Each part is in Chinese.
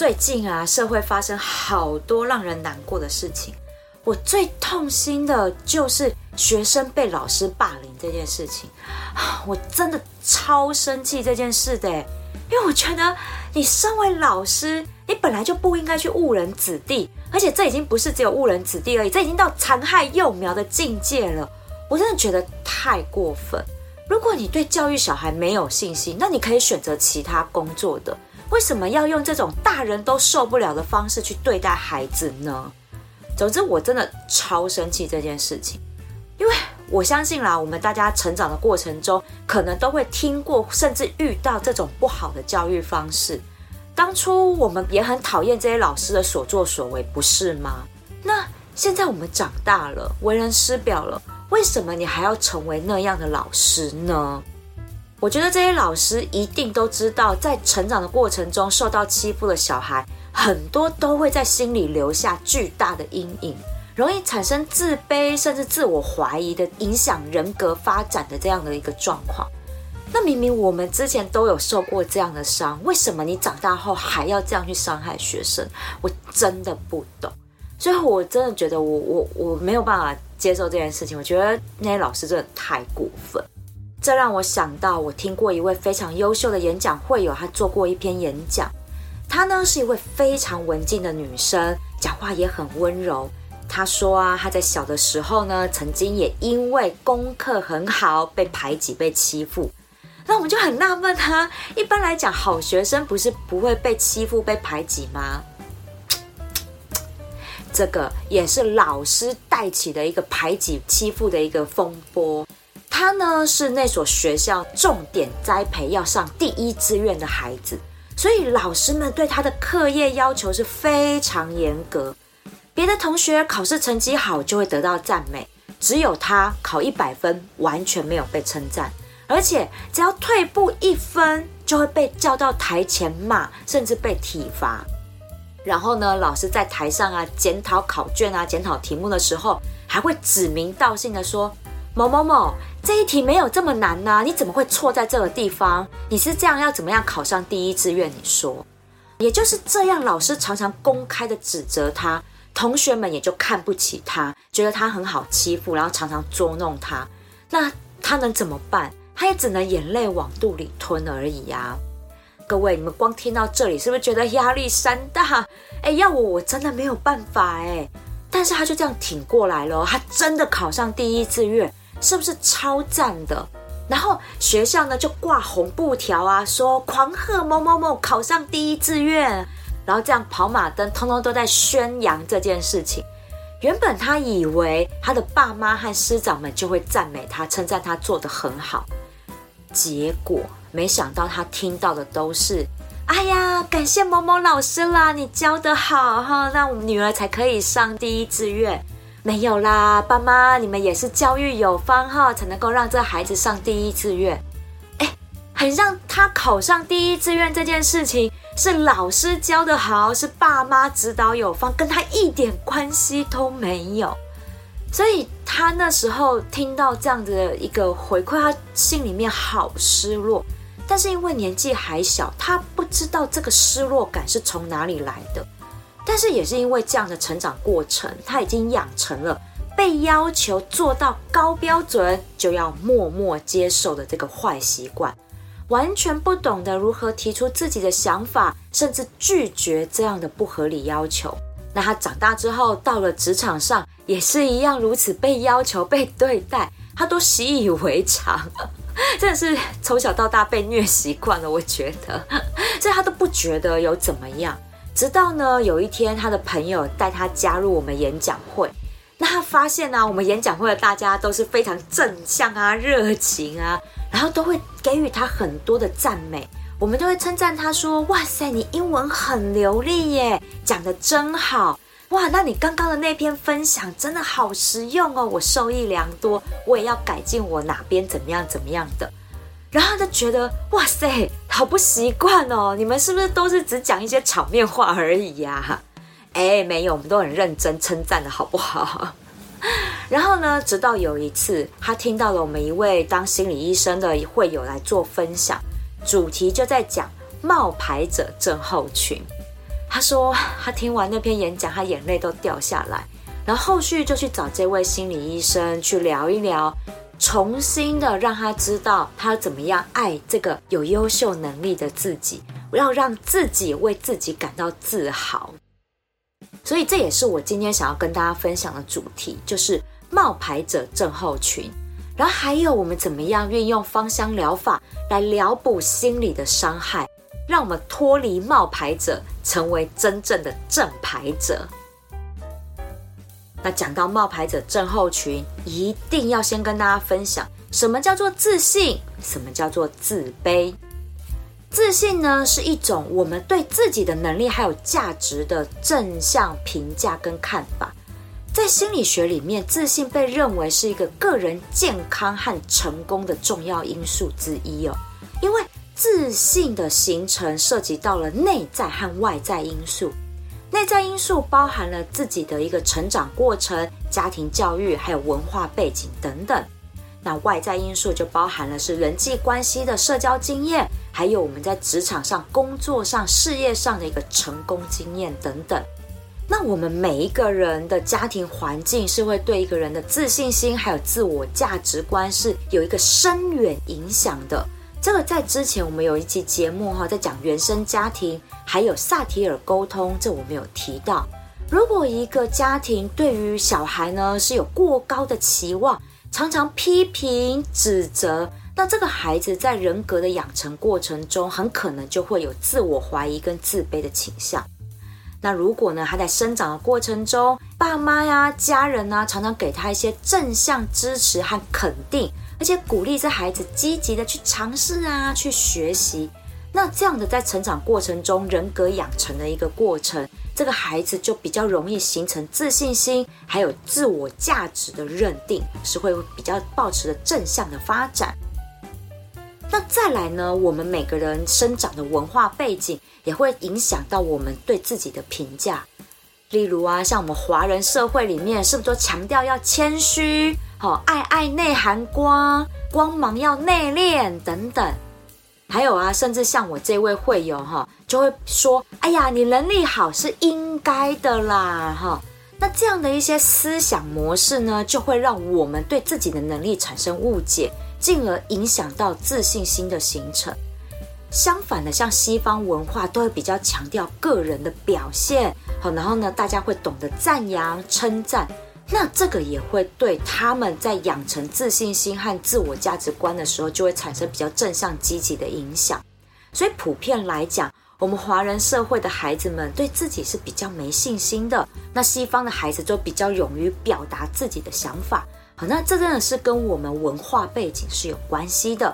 最近啊，社会发生好多让人难过的事情。我最痛心的就是学生被老师霸凌这件事情，我真的超生气这件事的，因为我觉得你身为老师，你本来就不应该去误人子弟，而且这已经不是只有误人子弟而已，这已经到残害幼苗的境界了。我真的觉得太过分。如果你对教育小孩没有信心，那你可以选择其他工作的。为什么要用这种大人都受不了的方式去对待孩子呢？总之，我真的超生气这件事情，因为我相信啦，我们大家成长的过程中，可能都会听过，甚至遇到这种不好的教育方式。当初我们也很讨厌这些老师的所作所为，不是吗？那现在我们长大了，为人师表了，为什么你还要成为那样的老师呢？我觉得这些老师一定都知道，在成长的过程中受到欺负的小孩，很多都会在心里留下巨大的阴影，容易产生自卑甚至自我怀疑的影响人格发展的这样的一个状况。那明明我们之前都有受过这样的伤，为什么你长大后还要这样去伤害学生？我真的不懂。所以我真的觉得我我我没有办法接受这件事情。我觉得那些老师真的太过分。这让我想到，我听过一位非常优秀的演讲会友，他做过一篇演讲。她呢是一位非常文静的女生，讲话也很温柔。她说啊，她在小的时候呢，曾经也因为功课很好被排挤、被欺负。那我们就很纳闷啊，一般来讲，好学生不是不会被欺负、被排挤吗？这个也是老师带起的一个排挤、欺负的一个风波。他呢是那所学校重点栽培要上第一志愿的孩子，所以老师们对他的课业要求是非常严格。别的同学考试成绩好就会得到赞美，只有他考一百分完全没有被称赞，而且只要退步一分就会被叫到台前骂，甚至被体罚。然后呢，老师在台上啊检讨考卷啊检讨题目的时候，还会指名道姓的说。某某某，这一题没有这么难呐，你怎么会错在这个地方？你是这样要怎么样考上第一志愿？你说，也就是这样，老师常常公开的指责他，同学们也就看不起他，觉得他很好欺负，然后常常捉弄他。那他能怎么办？他也只能眼泪往肚里吞而已呀。各位，你们光听到这里，是不是觉得压力山大？哎，要我我真的没有办法哎。但是他就这样挺过来了，他真的考上第一志愿。是不是超赞的？然后学校呢就挂红布条啊，说狂贺某某某考上第一志愿，然后这样跑马灯，通通都在宣扬这件事情。原本他以为他的爸妈和师长们就会赞美他，称赞他做得很好，结果没想到他听到的都是：哎呀，感谢某某老师啦，你教得好哈，那我们女儿才可以上第一志愿。没有啦，爸妈，你们也是教育有方哈，才能够让这孩子上第一志愿。哎，很让他考上第一志愿这件事情是老师教的好，是爸妈指导有方，跟他一点关系都没有。所以他那时候听到这样子的一个回馈，他心里面好失落。但是因为年纪还小，他不知道这个失落感是从哪里来的。但是也是因为这样的成长过程，他已经养成了被要求做到高标准就要默默接受的这个坏习惯，完全不懂得如何提出自己的想法，甚至拒绝这样的不合理要求。那他长大之后到了职场上，也是一样如此被要求、被对待，他都习以为常，真的是从小到大被虐习惯了。我觉得，所以他都不觉得有怎么样。直到呢，有一天他的朋友带他加入我们演讲会，那他发现呢、我们演讲会的大家都是非常正向啊、热情啊，然后都会给予他很多的赞美，我们都会称赞他说：“哇塞，你英文很流利耶，讲的真好。”哇，那你刚刚的那篇分享真的好实用哦，我受益良多，我也要改进我哪边怎么样怎么样的。然后就觉得哇塞，好不习惯哦，你们是不是都是只讲一些场面话而已呀？哎，没有，我们都很认真称赞的好不好？然后呢，直到有一次，他听到了我们一位当心理医生的会友来做分享，主题就在讲冒牌者症候群。他说，他听完那篇演讲，他眼泪都掉下来。然后后续就去找这位心理医生去聊一聊，重新的让他知道他怎么样爱这个有优秀能力的自己，要让自己为自己感到自豪。所以这也是我今天想要跟大家分享的主题，就是冒牌者症候群。然后还有我们怎么样运用芳香疗法来疗补心理的伤害。让我们脱离冒牌者，成为真正的正牌者。那讲到冒牌者症候群，一定要先跟大家分享什么叫做自信，什么叫做自卑。自信呢，是一种我们对自己的能力还有价值的正向评价跟看法。在心理学里面，自信被认为是一个个人健康和成功的重要因素之一哦，因为。自信的形成涉及到了内在和外在因素。内在因素包含了自己的一个成长过程、家庭教育，还有文化背景等等。那外在因素就包含了是人际关系的社交经验，还有我们在职场上、工作上、事业上的一个成功经验等等。那我们每一个人的家庭环境是会对一个人的自信心还有自我价值观是有一个深远影响的。这个在之前我们有一期节目哈，在讲原生家庭，还有萨提尔沟通，这我们有提到。如果一个家庭对于小孩呢是有过高的期望，常常批评指责，那这个孩子在人格的养成过程中，很可能就会有自我怀疑跟自卑的倾向。那如果呢，他在生长的过程中，爸妈呀、家人呢，常常给他一些正向支持和肯定。而且鼓励这孩子积极的去尝试啊，去学习。那这样的在成长过程中，人格养成的一个过程，这个孩子就比较容易形成自信心，还有自我价值的认定，是会比较保持的正向的发展。那再来呢，我们每个人生长的文化背景也会影响到我们对自己的评价。例如啊，像我们华人社会里面，是不是都强调要谦虚？好，爱爱内含光，光芒要内敛等等，还有啊，甚至像我这位会友哈，就会说：“哎呀，你能力好是应该的啦。”哈，那这样的一些思想模式呢，就会让我们对自己的能力产生误解，进而影响到自信心的形成。相反的，像西方文化都会比较强调个人的表现，好，然后呢，大家会懂得赞扬、称赞。那这个也会对他们在养成自信心和自我价值观的时候，就会产生比较正向积极的影响。所以普遍来讲，我们华人社会的孩子们对自己是比较没信心的。那西方的孩子就比较勇于表达自己的想法。好，那这真的是跟我们文化背景是有关系的。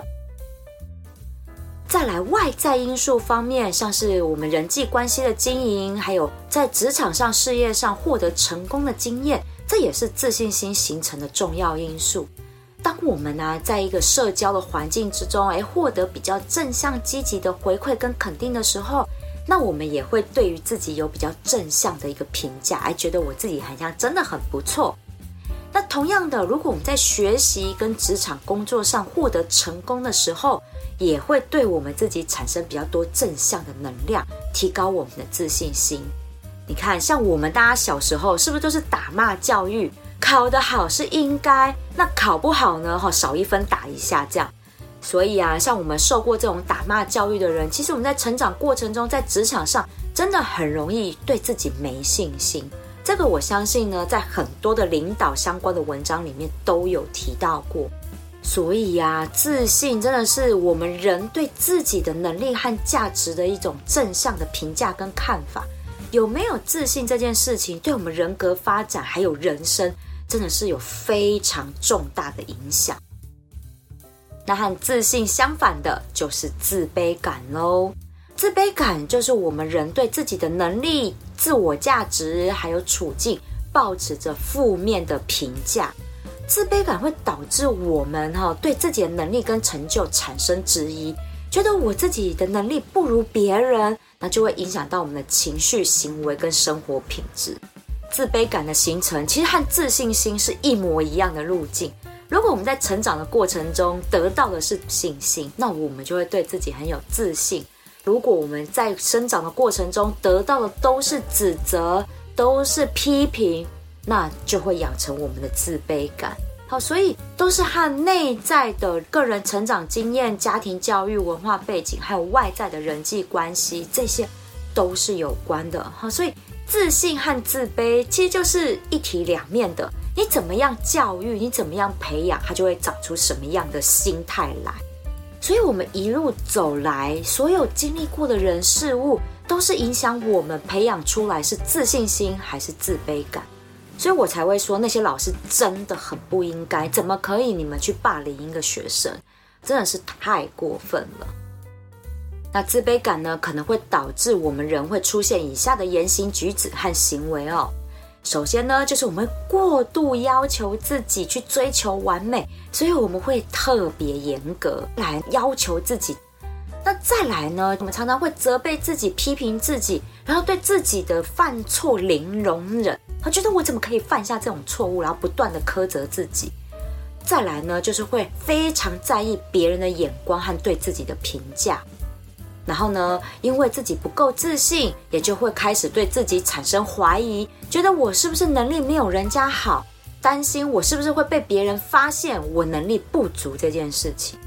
再来外在因素方面，像是我们人际关系的经营，还有在职场上、事业上获得成功的经验。这也是自信心形成的重要因素。当我们呢、在一个社交的环境之中，哎，获得比较正向积极的回馈跟肯定的时候，那我们也会对于自己有比较正向的一个评价，哎，觉得我自己好像真的很不错。那同样的，如果我们在学习跟职场工作上获得成功的时候，也会对我们自己产生比较多正向的能量，提高我们的自信心。你看，像我们大家小时候是不是都是打骂教育？考得好是应该，那考不好呢？哈，少一分打一下这样。所以啊，像我们受过这种打骂教育的人，其实我们在成长过程中，在职场上真的很容易对自己没信心。这个我相信呢，在很多的领导相关的文章里面都有提到过。所以呀，自信真的是我们人对自己的能力和价值的一种正向的评价跟看法。有没有自信这件事情，对我们人格发展还有人生，真的是有非常重大的影响。那和自信相反的就是自卑感喽。自卑感就是我们人对自己的能力、自我价值还有处境，保持着负面的评价。自卑感会导致我们哈对自己的能力跟成就产生质疑，觉得我自己的能力不如别人，那就会影响到我们的情绪、行为跟生活品质。自卑感的形成其实和自信心是一模一样的路径。如果我们在成长的过程中得到的是信心，那我们就会对自己很有自信；如果我们在生长的过程中得到的都是指责、都是批评，那就会养成我们的自卑感。好，所以都是和内在的个人成长经验、家庭教育、文化背景，还有外在的人际关系，这些都是有关的。好，所以自信和自卑其实就是一体两面的。你怎么样教育，你怎么样培养，它就会长出什么样的心态来。所以，我们一路走来，所有经历过的人事物，都是影响我们培养出来是自信心还是自卑感。所以我才会说，那些老师真的很不应该，怎么可以你们去霸凌一个学生，真的是太过分了。那自卑感呢，可能会导致我们人会出现以下的言行举止和行为哦。首先呢，就是我们过度要求自己去追求完美，所以我们会特别严格来要求自己。那再来呢，我们常常会责备自己、批评自己，然后对自己的犯错零容忍，他觉得我怎么可以犯下这种错误，然后不断的苛责自己。再来呢，就是会非常在意别人的眼光和对自己的评价。然后呢，因为自己不够自信，也就会开始对自己产生怀疑，觉得我是不是能力没有人家好，担心我是不是会被别人发现我能力不足这件事情。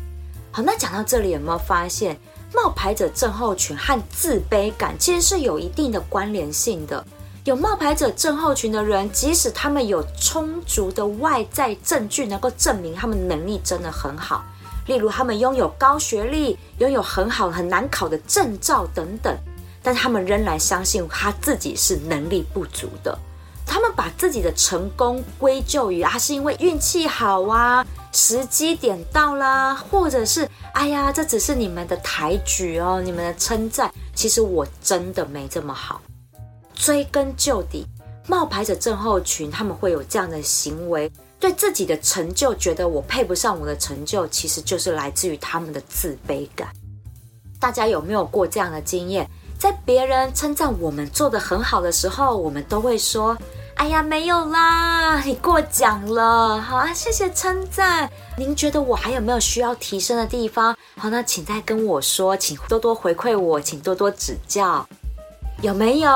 好，那讲到这里，有没有发现冒牌者症候群和自卑感其实是有一定的关联性的？有冒牌者症候群的人，即使他们有充足的外在证据能够证明他们能力真的很好。例如，他们拥有高学历，拥有很好很难考的证照等等，但他们仍然相信他自己是能力不足的。他们把自己的成功归咎于啊，是因为运气好啊，时机点到啦，或者是哎呀，这只是你们的抬举哦，你们的称赞。其实我真的没这么好。追根究底，冒牌者症候群他们会有这样的行为。对自己的成就觉得我配不上我的成就，其实就是来自于他们的自卑感。大家有没有过这样的经验？在别人称赞我们做得很好的时候，我们都会说：“哎呀，没有啦，你过奖了。”好啊，谢谢称赞。您觉得我还有没有需要提升的地方？好，那请再跟我说，请多多回馈我，请多多指教。有没有？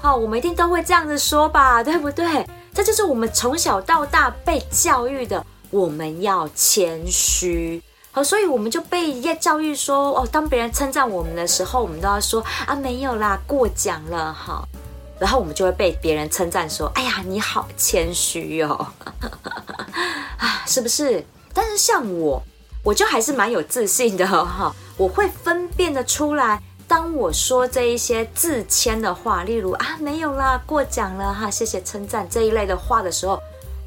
好，我们一定都会这样子说吧，对不对？这就是我们从小到大被教育的，我们要谦虚。好，所以我们就被教育说，哦，当别人称赞我们的时候，我们都要说啊，没有啦，过奖了哈。然后我们就会被别人称赞说，哎呀，你好谦虚哦，啊，是不是？但是像我，我就还是蛮有自信的哈，我会分辨得出来。当我说这一些自谦的话，例如啊，没有啦，过奖了哈，谢谢称赞这一类的话的时候，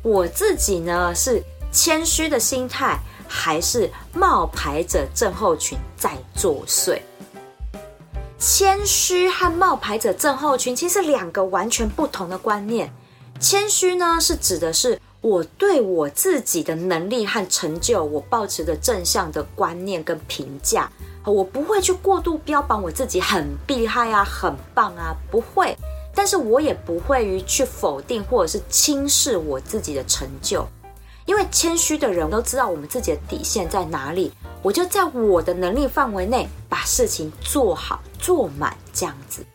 我自己呢是谦虚的心态，还是冒牌者症候群在作祟？谦虚和冒牌者症候群其实两个完全不同的观念。谦虚呢是指的是我对我自己的能力和成就，我抱持的正向的观念跟评价。我不会去过度标榜我自己很厉害啊，很棒啊，不会。但是我也不会于去否定或者是轻视我自己的成就，因为谦虚的人都知道我们自己的底线在哪里。我就在我的能力范围内把事情做好做满这样子。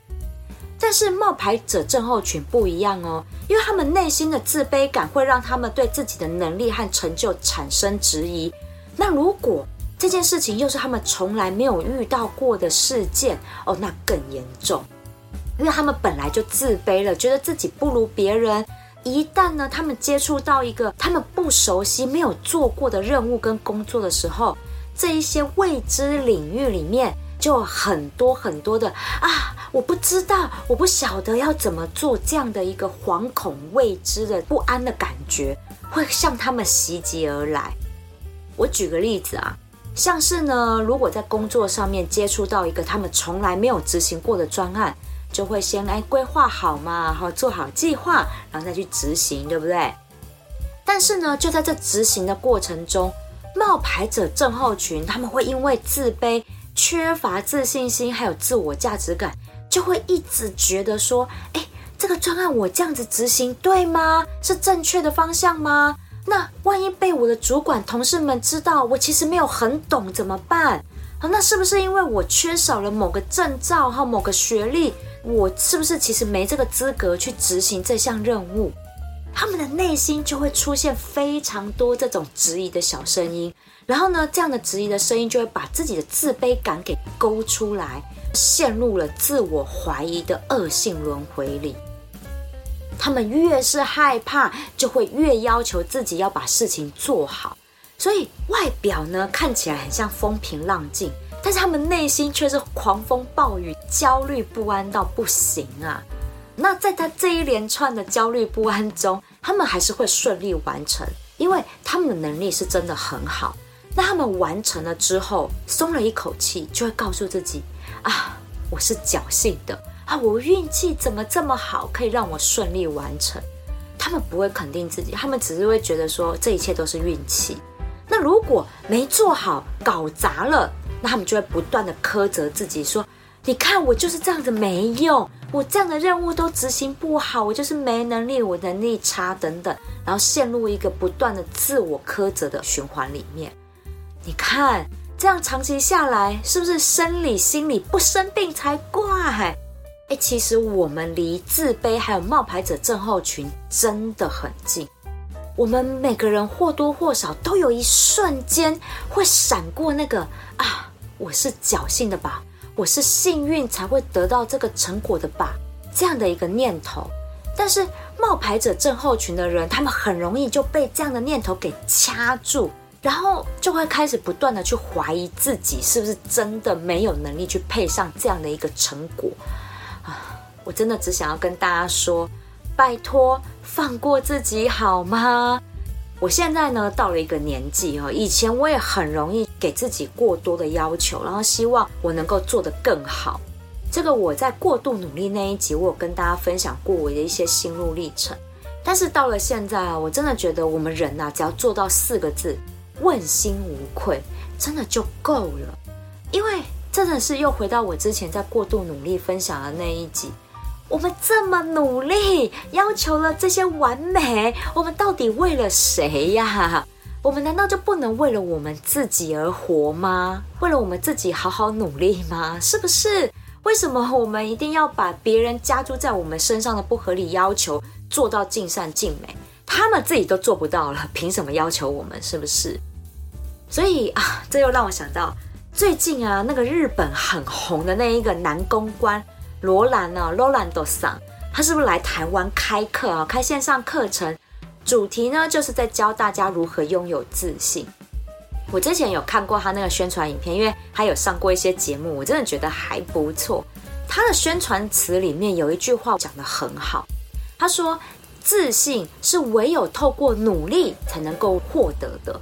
但是冒牌者症候群不一样哦，因为他们内心的自卑感会让他们对自己的能力和成就产生质疑。那如果这件事情又是他们从来没有遇到过的事件哦，那更严重，因为他们本来就自卑了，觉得自己不如别人。一旦呢，他们接触到一个他们不熟悉、没有做过的任务跟工作的时候，这一些未知领域里面就有很多很多的啊，我不知道，我不晓得要怎么做，这样的一个惶恐、未知的不安的感觉会向他们袭击而来。我举个例子啊。像是呢，如果在工作上面接触到一个他们从来没有执行过的专案，就会先来规划好嘛，然后做好计划，然后再去执行，对不对？但是呢，就在这执行的过程中，冒牌者症候群他们会因为自卑、缺乏自信心，还有自我价值感，就会一直觉得说：哎，这个专案我这样子执行对吗？是正确的方向吗？那万一被我的主管、同事们知道我其实没有很懂怎么办？啊，那是不是因为我缺少了某个证照和某个学历？我是不是其实没这个资格去执行这项任务？他们的内心就会出现非常多这种质疑的小声音，然后呢，这样的质疑的声音就会把自己的自卑感给勾出来，陷入了自我怀疑的恶性轮回里。他们越是害怕，就会越要求自己要把事情做好，所以外表呢，看起来很像风平浪静，但是他们内心却是狂风暴雨，焦虑不安到不行啊。那在他这一连串的焦虑不安中，他们还是会顺利完成，因为他们的能力是真的很好。那他们完成了之后，松了一口气，就会告诉自己：啊，我是侥幸的啊，我运气怎么这么好，可以让我顺利完成。他们不会肯定自己，他们只是会觉得说这一切都是运气。那如果没做好，搞砸了，那他们就会不断的苛责自己说。你看我就是这样子没用，我这样的任务都执行不好，我就是没能力，我能力差等等，然后陷入一个不断的自我苛责的循环里面。你看这样长期下来，是不是生理心理不生病才怪？诶，其实我们离自卑还有冒牌者症候群真的很近，我们每个人或多或少都有一瞬间会闪过那个啊，我是侥幸的吧。我是幸运才会得到这个成果的吧，这样的一个念头。但是冒牌者症候群的人，他们很容易就被这样的念头给掐住，然后就会开始不断的去怀疑自己是不是真的没有能力去配上这样的一个成果！我真的只想要跟大家说，拜托放过自己好吗？我现在呢，到了一个年纪哈，以前我也很容易给自己过多的要求，然后希望我能够做得更好。这个我在过度努力那一集，我有跟大家分享过我的一些心路历程。但是到了现在啊，我真的觉得我们人呐，只要做到四个字，问心无愧，真的就够了。因为真的是又回到我之前在过度努力分享的那一集。我们这么努力，要求了这些完美，我们到底为了谁呀？我们难道就不能为了我们自己而活吗？为了我们自己好好努力吗？是不是？为什么我们一定要把别人加诸在我们身上的不合理要求做到尽善尽美？他们自己都做不到了，凭什么要求我们？是不是？所以啊，这又让我想到最近啊，那个日本很红的那一个男公关。罗兰呢？罗兰多桑，他是不是来台湾开课啊？开线上课程，主题呢就是在教大家如何拥有自信。我之前有看过他那个宣传影片，因为他有上过一些节目，我真的觉得还不错。他的宣传词里面有一句话讲得很好，他说：“自信是唯有透过努力才能够获得的。”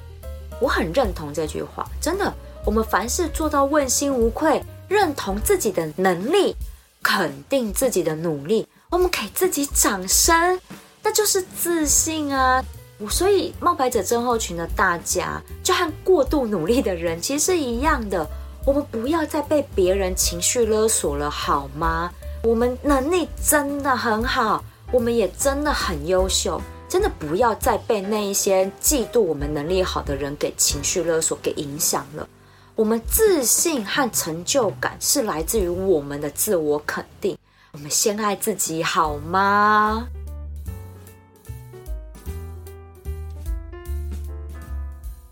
我很认同这句话，真的。我们凡事做到问心无愧，认同自己的能力。肯定自己的努力，我们给自己掌声，那就是自信啊！所以冒牌者症候群的大家，就和过度努力的人其实是一样的。我们不要再被别人情绪勒索了，好吗？我们能力真的很好，我们也真的很优秀，真的不要再被那一些嫉妒我们能力好的人给情绪勒索给影响了。我们自信和成就感是来自于我们的自我肯定。我们先爱自己好吗？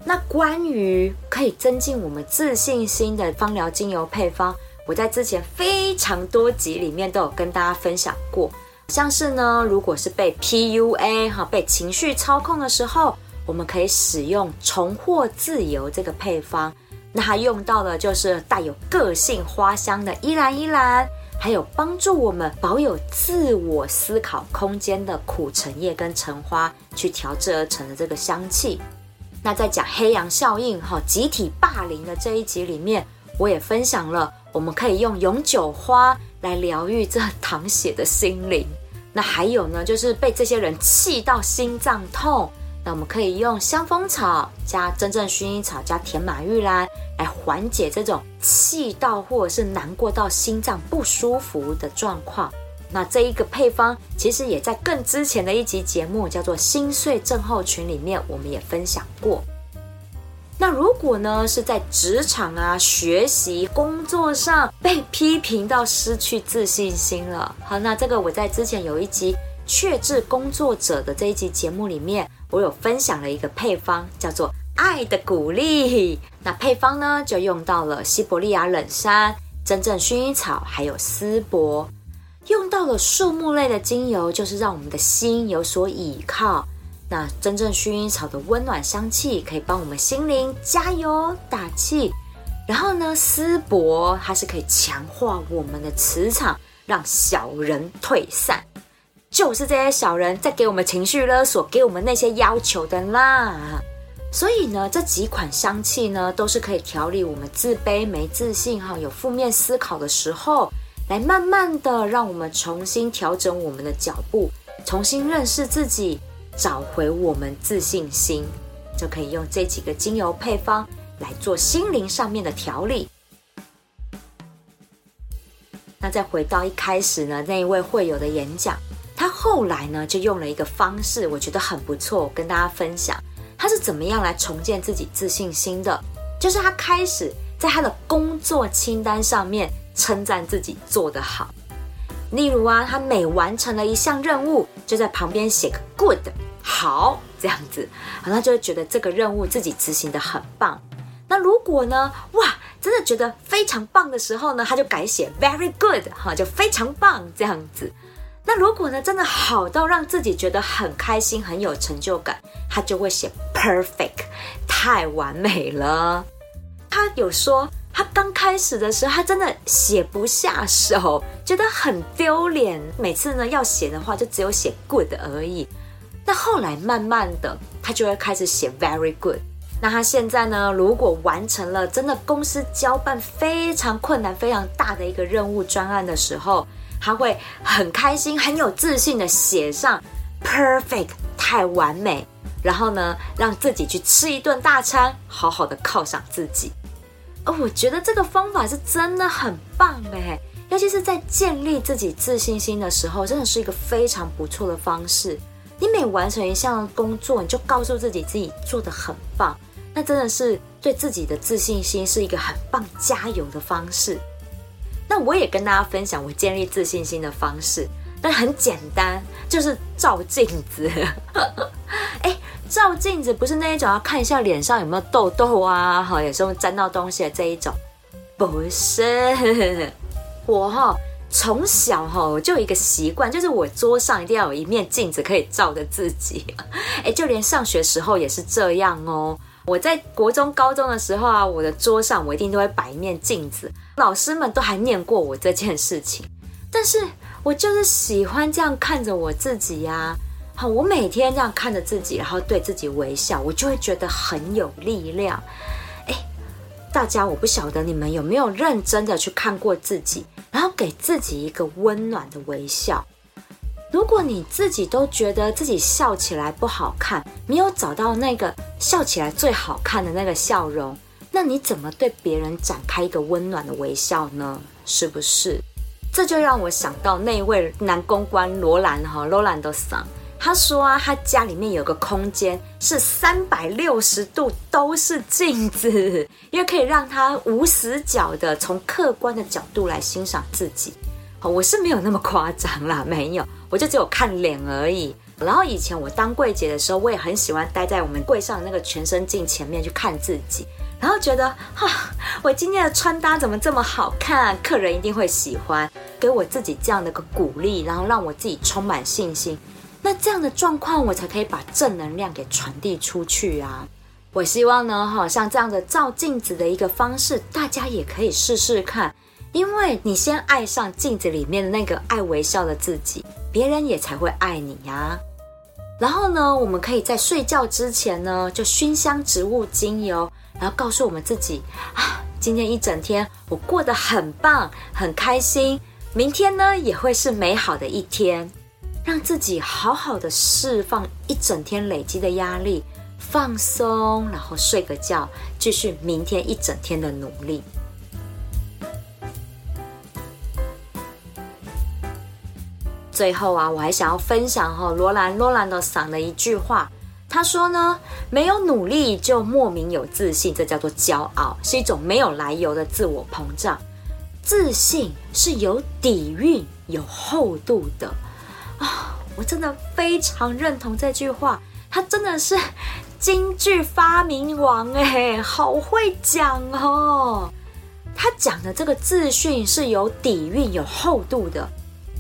那关于可以增进我们自信心的芳疗精油配方，我在之前非常多集里面都有跟大家分享过。像是呢，如果是被 PUA 哈，被情绪操控的时候，我们可以使用重获自由这个配方。那它用到的就是带有个性花香的依兰依兰，还有帮助我们保有自我思考空间的苦橙叶跟橙花去调制而成的这个香气。那在讲黑羊效应哈，集体霸凌的这一集里面，我也分享了，我们可以用永久花来疗愈这淌血的心灵。那还有呢，就是被这些人气到心脏痛，那我们可以用香蜂草加真正薰衣草加甜马玉兰来缓解这种气到或者是难过到心脏不舒服的状况。那这一个配方，其实也在更之前的一集节目，叫做《心碎症候群》里面，我们也分享过。那如果呢，是在职场啊、学习、工作上被批评到失去自信心了，好，那这个我在之前有一集《确志工作者》的这一集节目里面，我有分享了一个配方，叫做《爱的鼓励》。那配方呢，就用到了西伯利亚冷杉、真正薰衣草，还有丝柏。用到了树木类的精油，就是让我们的心有所依靠。那真正薰衣草的温暖香气，可以帮我们心灵加油打气。然后呢，丝柏它是可以强化我们的磁场，让小人退散。就是这些小人在给我们情绪勒索，给我们那些要求的啦。所以呢，这几款香气呢，都是可以调理我们自卑、没自信哈，有负面思考的时候。来慢慢的让我们重新调整我们的脚步，重新认识自己，找回我们自信心，就可以用这几个精油配方来做心灵上面的调理。那再回到一开始呢，那一位会友的演讲，他后来呢就用了一个方式，我觉得很不错，跟大家分享他是怎么样来重建自己自信心的，就是他开始在他的工作清单上面。称赞自己做得好，例如啊，他每完成了一项任务，就在旁边写个 good 好这样子，好，他就会觉得这个任务自己执行的很棒。那如果呢，哇，真的觉得非常棒的时候呢，他就改写 very good 哈，就非常棒这样子。那如果呢，真的好到让自己觉得很开心、很有成就感，他就会写 perfect 太完美了。他有说。他刚开始的时候，他真的写不下手，觉得很丢脸。每次呢要写的话，就只有写 good 而已。那后来慢慢的，他就会开始写 very good。那他现在呢，如果完成了真的公司交办非常困难、非常大的一个任务专案的时候，他会很开心、很有自信的写上 perfect 太完美，然后呢，让自己去吃一顿大餐，好好的犒赏自己。哦，我觉得这个方法是真的很棒诶，尤其是在建立自己自信心的时候，真的是一个非常不错的方式。你每完成一项工作，你就告诉自己自己做的很棒，那真的是对自己的自信心是一个很棒加油的方式。那我也跟大家分享我建立自信心的方式，但很简单，就是照镜子。照镜子不是那一种，要看一下脸上有没有痘痘啊，哈，有时候沾到东西的这一种，不是。我哈从小哈就有一个习惯，就是我桌上一定要有一面镜子可以照着自己。哎，就连上学时候也是这样哦。我在国中、高中的时候啊，我的桌上我一定都会摆一面镜子，老师们都还念过我这件事情。但是我就是喜欢这样看着我自己呀。好，我每天这样看着自己，然后对自己微笑，我就会觉得很有力量。哎，大家，我不晓得你们有没有认真的去看过自己，然后给自己一个温暖的微笑。如果你自己都觉得自己笑起来不好看，没有找到那个笑起来最好看的那个笑容，那你怎么对别人展开一个温暖的微笑呢？是不是？这就让我想到那位男公关罗兰哈，罗兰多桑。他说啊，他家里面有个空间是三百六十度都是镜子，因为可以让他无死角的从客观的角度来欣赏自己。我是没有那么夸张啦，没有，我就只有看脸而已。然后以前我当柜姐的时候，我也很喜欢待在我们柜上那个全身镜前面去看自己，然后觉得哈，我今天的穿搭怎么这么好看，客人一定会喜欢，给我自己这样的个鼓励，然后让我自己充满信心。那这样的状况，我才可以把正能量给传递出去啊！我希望呢，哈，像这样的照镜子的一个方式，大家也可以试试看。因为你先爱上镜子里面的那个爱微笑的自己，别人也才会爱你呀。然后呢，我们可以在睡觉之前呢，就熏香植物精油，然后告诉我们自己啊，今天一整天我过得很棒，很开心，明天呢也会是美好的一天，让自己好好的释放一整天累积的压力，放松，然后睡个觉，继续明天一整天的努力。最后啊，我还想要分享哈罗兰罗兰的嗓的一句话，他说呢，没有努力就莫名有自信，这叫做骄傲，是一种没有来由的自我膨胀。自信是有底蕴、有厚度的啊、我真的非常认同这句话，他真的是京剧发明王哎，好会讲哦！他讲的这个自信是有底蕴、有厚度的。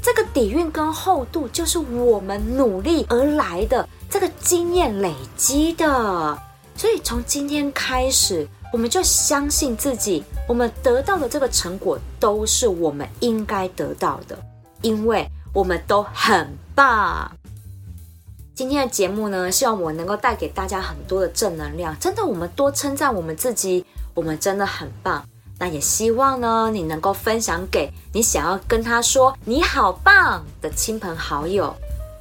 这个底蕴跟厚度，就是我们努力而来的这个经验累积的。所以从今天开始，我们就相信自己，我们得到的这个成果都是我们应该得到的，因为我们都很棒。今天的节目呢，希望我能够带给大家很多的正能量。真的，我们多称赞我们自己，我们真的很棒。那也希望呢，你能够分享给你想要跟他说“你好棒”的亲朋好友。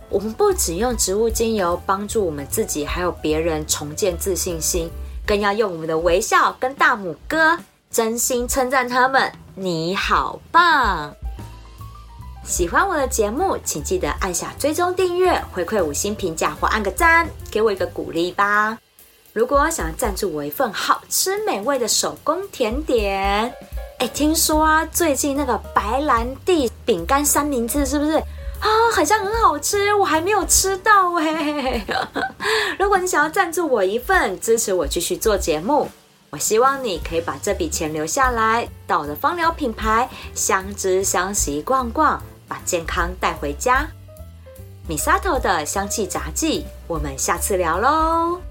我们不只用植物精油帮助我们自己，还有别人重建自信心，更要用我们的微笑跟大拇哥，真心称赞他们“你好棒”。喜欢我的节目，请记得按下追踪订阅，回馈五星评价或按个赞，给我一个鼓励吧。如果想要赞助我一份好吃美味的手工甜点，哎，听说啊，最近那个白兰地饼干三明治是不是啊？好像很好吃，我还没有吃到哎。如果你想要赞助我一份，支持我继续做节目，我希望你可以把这笔钱留下来，到我的芳疗品牌香知香息逛逛，把健康带回家。Misato 的香气杂记，我们下次聊喽。